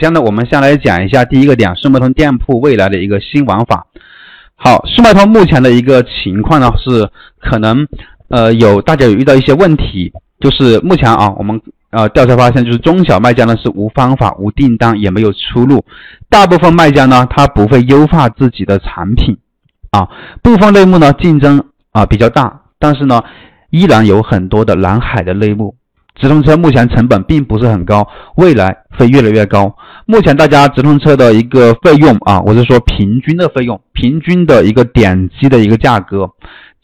先呢，我们先来讲一下第一个点，速卖通店铺未来的一个新玩法。好，速卖通目前的一个情况呢是可能呃有大家有遇到一些问题，就是目前啊我们呃调查发现，就是中小卖家呢是无方法、无订单，也没有出路。大部分卖家呢他不会优化自己的产品啊，部分类目呢竞争啊比较大，但是呢依然有很多的蓝海的类目。直通车目前成本并不是很高，未来会越来越高。目前大家直通车的一个费用啊，我是说平均的费用，平均的一个点击的一个价格，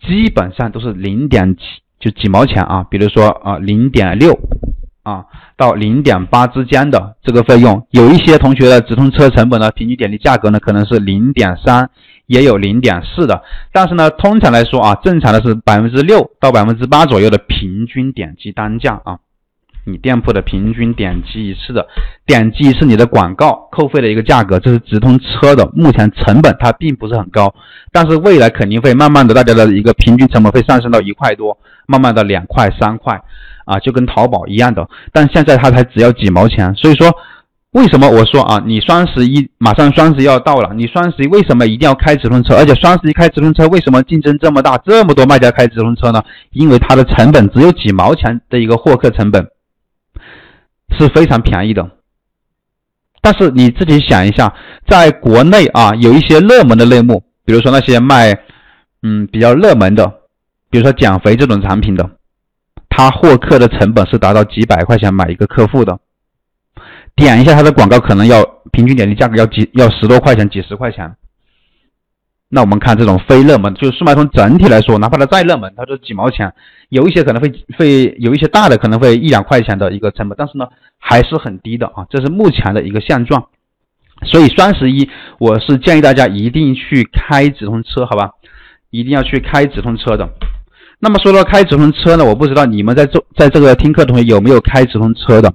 基本上都是零点几就几毛钱啊，比如说啊零点六啊到零点八之间的这个费用。有一些同学的直通车成本呢，平均点击价格呢可能是零点三，也有零点四的。但是呢，通常来说啊，正常的是百分之六到百分之八左右的平均点击单价啊。你店铺的平均点击一次的点击是你的广告扣费的一个价格，这是直通车的目前成本，它并不是很高，但是未来肯定会慢慢的，大家的一个平均成本会上升到一块多，慢慢的两块三块啊，就跟淘宝一样的，但现在它才只要几毛钱，所以说为什么我说啊，你双十一马上双十一要到了，你双十一为什么一定要开直通车？而且双十一开直通车为什么竞争这么大，这么多卖家开直通车呢？因为它的成本只有几毛钱的一个获客成本。是非常便宜的，但是你自己想一下，在国内啊，有一些热门的类目，比如说那些卖，嗯，比较热门的，比如说减肥这种产品的，它获客的成本是达到几百块钱买一个客户的，点一下它的广告，可能要平均点击价格要几要十多块钱，几十块钱。那我们看这种非热门，就是速卖通整体来说，哪怕它再热门，它都几毛钱，有一些可能会会有一些大的可能会一两块钱的一个成本，但是呢还是很低的啊，这是目前的一个现状。所以双十一我是建议大家一定去开直通车，好吧？一定要去开直通车的。那么说到开直通车呢，我不知道你们在这在这个听课同学有没有开直通车的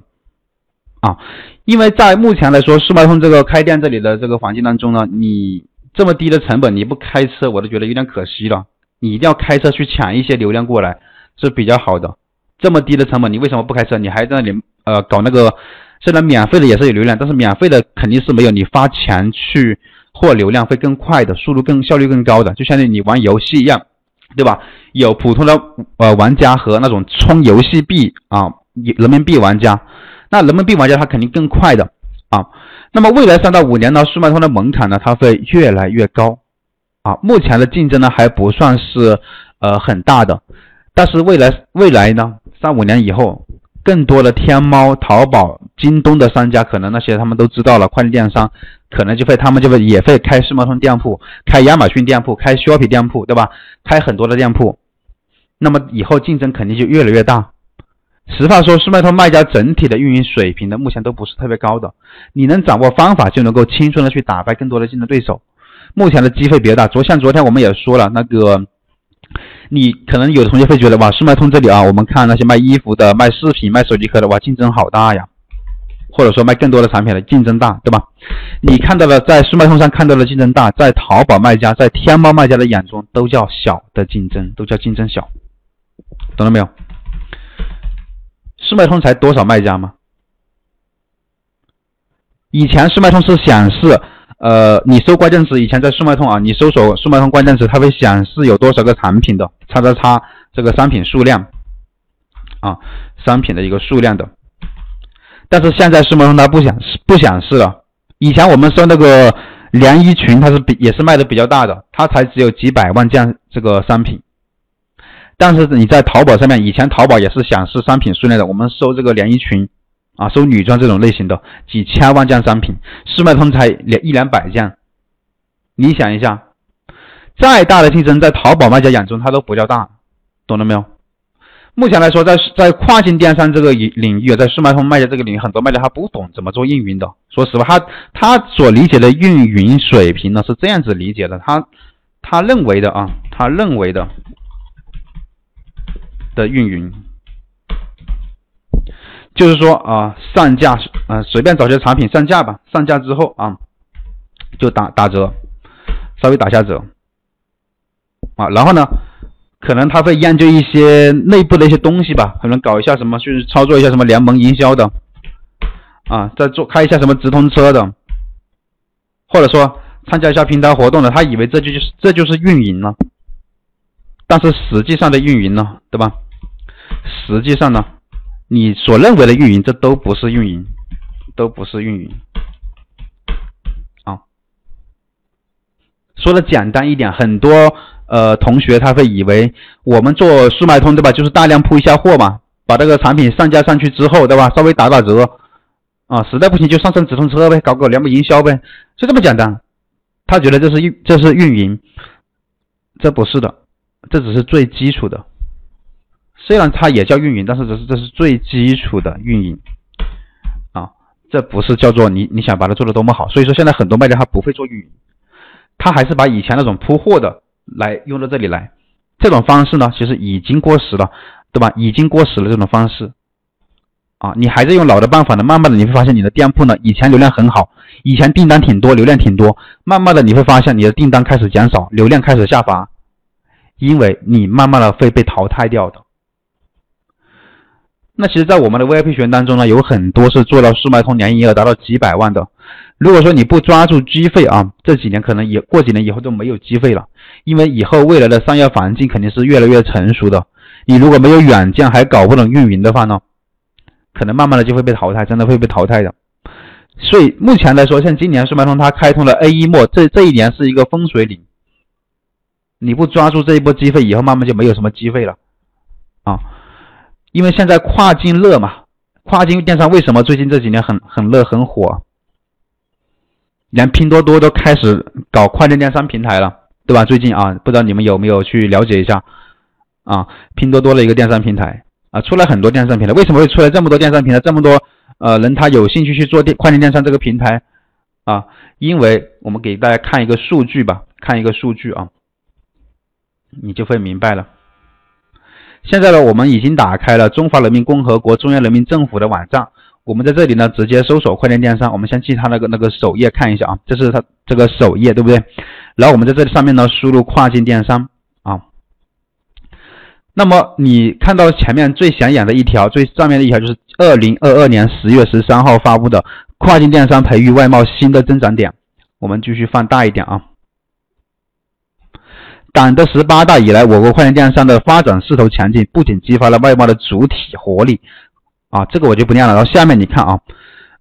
啊？因为在目前来说，速卖通这个开店这里的这个环境当中呢，你。这么低的成本，你不开车，我都觉得有点可惜了。你一定要开车去抢一些流量过来，是比较好的。这么低的成本，你为什么不开车？你还在那里呃搞那个？虽然免费的也是有流量，但是免费的肯定是没有你花钱去获流量会更快的，速度更效率更高的。就相当于你玩游戏一样，对吧？有普通的呃玩家和那种充游戏币啊人民币玩家，那人民币玩家他肯定更快的啊。那么未来三到五年呢，速卖通的门槛呢，它会越来越高，啊，目前的竞争呢还不算是呃很大的，但是未来未来呢，三五年以后，更多的天猫、淘宝、京东的商家，可能那些他们都知道了，快递电商可能就会他们就会也会开速卖通店铺，开亚马逊店铺，开 Shoppe 店铺，对吧？开很多的店铺，那么以后竞争肯定就越来越大。实话说，速卖通卖家整体的运营水平呢，目前都不是特别高的。你能掌握方法，就能够轻松的去打败更多的竞争对手。目前的机会比较大。昨像昨天我们也说了，那个你可能有的同学会觉得，哇，速卖通这里啊，我们看那些卖衣服的、卖饰品、卖手机壳的，哇，竞争好大呀。或者说卖更多的产品的竞争大，对吧？你看到了在速卖通上看到的竞争大，在淘宝卖家、在天猫卖家的眼中都叫小的竞争，都叫竞争小，懂了没有？速卖通才多少卖家吗？以前速卖通是显示，呃，你搜关键词，以前在速卖通啊，你搜索速卖通关键词，它会显示有多少个产品的，叉叉叉这个商品数量，啊，商品的一个数量的。但是现在速卖通它不显不显示了。以前我们搜那个连衣裙，它是比也是卖的比较大的，它才只有几百万件这个商品。但是你在淘宝上面，以前淘宝也是显示商品数量的。我们搜这个连衣裙，啊，搜女装这种类型的，几千万件商品，速卖通才两一两百件。你想一下，再大的竞争，在淘宝卖家眼中，它都不叫大，懂了没有？目前来说，在在跨境电商这个领领域，在速卖通卖家这个领域，很多卖家他不懂怎么做运营的。说实话，他他所理解的运营水平呢，是这样子理解的，他他认为的啊，他认为的。的运营，就是说啊，上架啊，随便找些产品上架吧，上架之后啊，就打打折，稍微打下折。啊，然后呢，可能他会研究一些内部的一些东西吧，可能搞一下什么，去操作一下什么联盟营销的啊，在做开一下什么直通车的，或者说参加一下平台活动的，他以为这就是这就是运营了，但是实际上的运营呢，对吧？实际上呢，你所认为的运营，这都不是运营，都不是运营。啊，说的简单一点，很多呃同学他会以为我们做速卖通，对吧？就是大量铺一下货嘛，把这个产品上架上去之后，对吧？稍微打打折。啊，实在不行就上升直通车呗，搞搞联盟营销呗，就这么简单。他觉得这是运，这是运营，这不是的，这只是最基础的。虽然它也叫运营，但是这是这是最基础的运营啊，这不是叫做你你想把它做的多么好。所以说现在很多卖家他不会做运营，他还是把以前那种铺货的来用到这里来，这种方式呢其实已经过时了，对吧？已经过时了这种方式。啊，你还在用老的办法呢，慢慢的你会发现你的店铺呢，以前流量很好，以前订单挺多，流量挺多，慢慢的你会发现你的订单开始减少，流量开始下滑，因为你慢慢的会被淘汰掉的。那其实，在我们的 VIP 学员当中呢，有很多是做到速卖通年营业额达到几百万的。如果说你不抓住机会啊，这几年可能也过几年以后都没有机会了，因为以后未来的商业环境肯定是越来越成熟的。你如果没有远见，还搞不懂运营的话呢？可能慢慢的就会被淘汰，真的会被淘汰的。所以目前来说，像今年速卖通它开通了 A 一末，这这一年是一个风水岭。你不抓住这一波机会，以后慢慢就没有什么机会了啊！因为现在跨境热嘛，跨境电商为什么最近这几年很很热很火？连拼多多都开始搞跨境电商平台了，对吧？最近啊，不知道你们有没有去了解一下啊？拼多多的一个电商平台。啊，出来很多电商平台，为什么会出来这么多电商平台？这么多呃人他有兴趣去做电跨境电商这个平台啊？因为我们给大家看一个数据吧，看一个数据啊，你就会明白了。现在呢，我们已经打开了中华人民共和国中央人民政府的网站，我们在这里呢直接搜索跨境电商，我们先去它那个那个首页看一下啊，这是它这个首页对不对？然后我们在这里上面呢输入跨境电商啊。那么你看到前面最显眼的一条，最上面的一条就是二零二二年十月十三号发布的跨境电商培育外贸新的增长点。我们继续放大一点啊。党的十八大以来，我国跨境电商的发展势头强劲，不仅激发了外贸的主体活力啊，这个我就不念了。然后下面你看啊，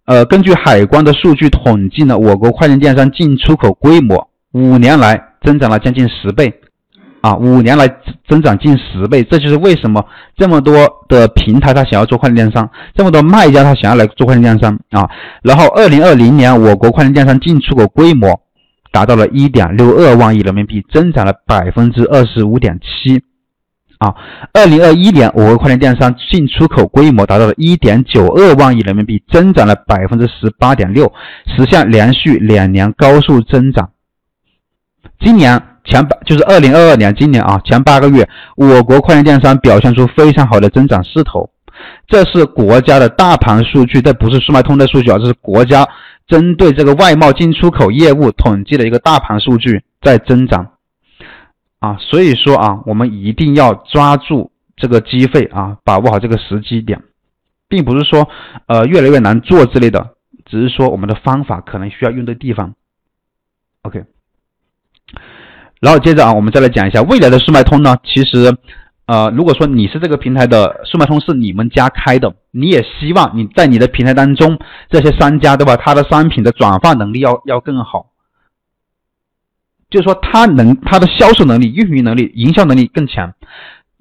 呃，根据海关的数据统计呢，我国跨境电商进出口规模五年来增长了将近十倍。啊，五年来增长近十倍，这就是为什么这么多的平台他想要做跨境电商，这么多卖家他想要来做跨境电商啊。然后，二零二零年我国跨境电商进出口规模达到了一点六二万亿人民币，增长了百分之二十五点七。啊，二零二一年我国跨境电商进出口规模达到了一点九二万亿人民币，增长了百分之十八点六，实现连续两年高速增长。今年。前八就是二零二二年，今年啊，前八个月，我国跨境电商表现出非常好的增长势头。这是国家的大盘数据，这不是速卖通的数据啊，这是国家针对这个外贸进出口业务统计的一个大盘数据在增长啊。所以说啊，我们一定要抓住这个机会啊，把握好这个时机点，并不是说呃越来越难做之类的，只是说我们的方法可能需要用对地方。OK。然后接着啊，我们再来讲一下未来的速卖通呢。其实，呃，如果说你是这个平台的速卖通是你们家开的，你也希望你在你的平台当中这些商家，对吧？他的商品的转化能力要要更好，就是说他能他的销售能力、运营能力、营销能力更强，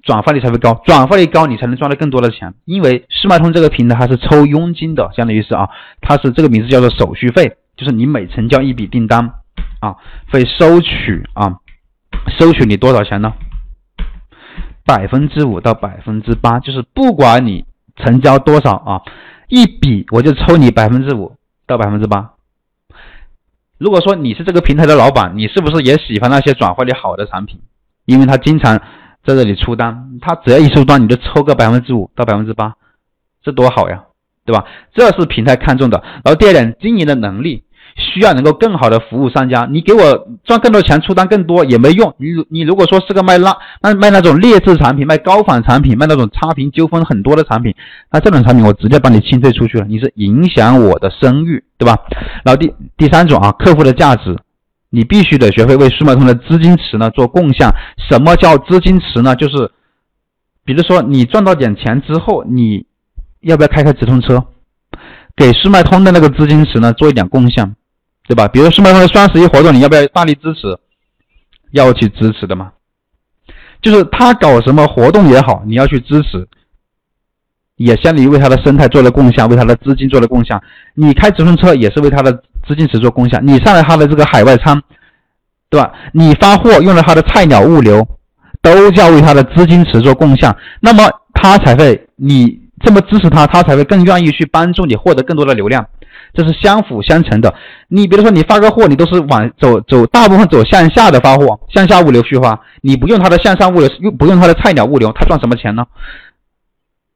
转化率才会高。转化率高，你才能赚到更多的钱。因为速卖通这个平台它是抽佣金的，相当于是啊，它是这个名字叫做手续费，就是你每成交一笔订单啊，会收取啊。收取你多少钱呢？百分之五到百分之八，就是不管你成交多少啊，一笔我就抽你百分之五到百分之八。如果说你是这个平台的老板，你是不是也喜欢那些转化率好的产品？因为他经常在这里出单，他只要一出单你就抽个百分之五到百分之八，这多好呀，对吧？这是平台看中的。然后第二点，经营的能力。需要能够更好的服务商家。你给我赚更多钱，出单更多也没用。你你如果说是个卖那卖卖那种劣质产品、卖高仿产品、卖那种差评纠纷很多的产品，那这种产品我直接把你清退出去了，你是影响我的声誉，对吧？然后第第三种啊，客户的价值，你必须得学会为速卖通的资金池呢做贡献。什么叫资金池呢？就是比如说你赚到点钱之后，你要不要开开直通车？给速卖通的那个资金池呢做一点贡献，对吧？比如速卖通的双十一活动，你要不要大力支持？要去支持的嘛。就是他搞什么活动也好，你要去支持，也相当于为他的生态做了贡献，为他的资金做了贡献。你开直通车也是为他的资金池做贡献，你上了他的这个海外仓，对吧？你发货用了他的菜鸟物流，都叫为他的资金池做贡献，那么他才会你。这么支持他，他才会更愿意去帮助你获得更多的流量，这是相辅相成的。你比如说，你发个货，你都是往走走，大部分走向下的发货，向下物流去发，你不用他的向上物流，又不用他的菜鸟物流，他赚什么钱呢？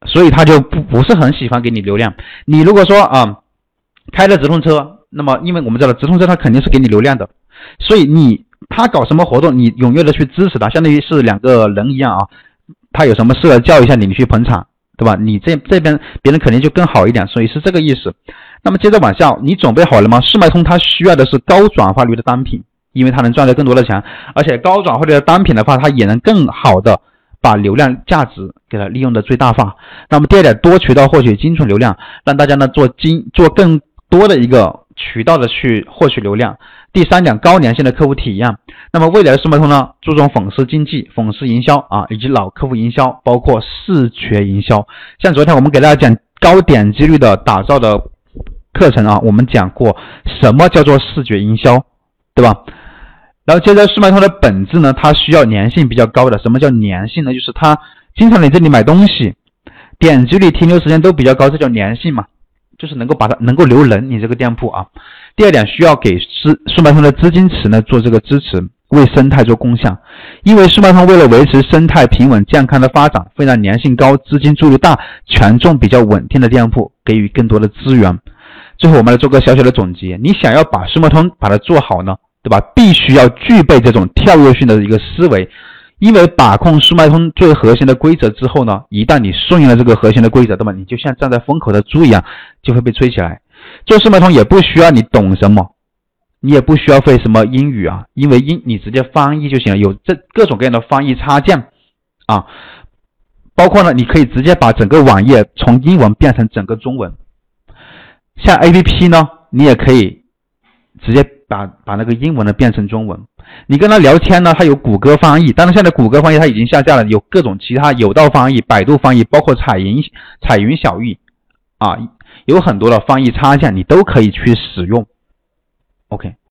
所以他就不不是很喜欢给你流量。你如果说啊，开了直通车，那么因为我们知道直通车它肯定是给你流量的，所以你他搞什么活动，你踊跃的去支持他，相当于是两个人一样啊。他有什么事叫一下你，你去捧场。对吧？你这这边别人肯定就更好一点，所以是这个意思。那么接着往下，你准备好了吗？速卖通它需要的是高转化率的单品，因为它能赚到更多的钱，而且高转化率的单品的话，它也能更好的把流量价值给它利用的最大化。那么第二点，多渠道获取精准流量，让大家呢做精做更多的一个渠道的去获取流量。第三点，高粘性的客户体验。那么未来的速卖通呢，注重粉丝经济、粉丝营销啊，以及老客户营销，包括视觉营销。像昨天我们给大家讲高点击率的打造的课程啊，我们讲过什么叫做视觉营销，对吧？然后接着速卖通的本质呢，它需要粘性比较高的。什么叫粘性呢？就是它经常来这里买东西，点击率、停留时间都比较高，这叫粘性嘛。就是能够把它能够留人，你这个店铺啊。第二点，需要给资速卖通的资金池呢做这个支持，为生态做贡献。因为速卖通为了维持生态平稳健康的发展，会让粘性高、资金注入大、权重比较稳定的店铺给予更多的资源。最后，我们来做个小小的总结：你想要把速卖通把它做好呢，对吧？必须要具备这种跳跃性的一个思维。因为把控速卖通最核心的规则之后呢，一旦你顺应了这个核心的规则，对吧？你就像站在风口的猪一样，就会被吹起来。做速卖通也不需要你懂什么，你也不需要会什么英语啊，因为英你直接翻译就行了。有这各种各样的翻译插件啊，包括呢，你可以直接把整个网页从英文变成整个中文。像 APP 呢，你也可以直接把把那个英文的变成中文。你跟他聊天呢，他有谷歌翻译，但是现在谷歌翻译他已经下架了，有各种其他有道翻译、百度翻译，包括彩云、彩云小玉，啊，有很多的翻译插件，你都可以去使用。OK。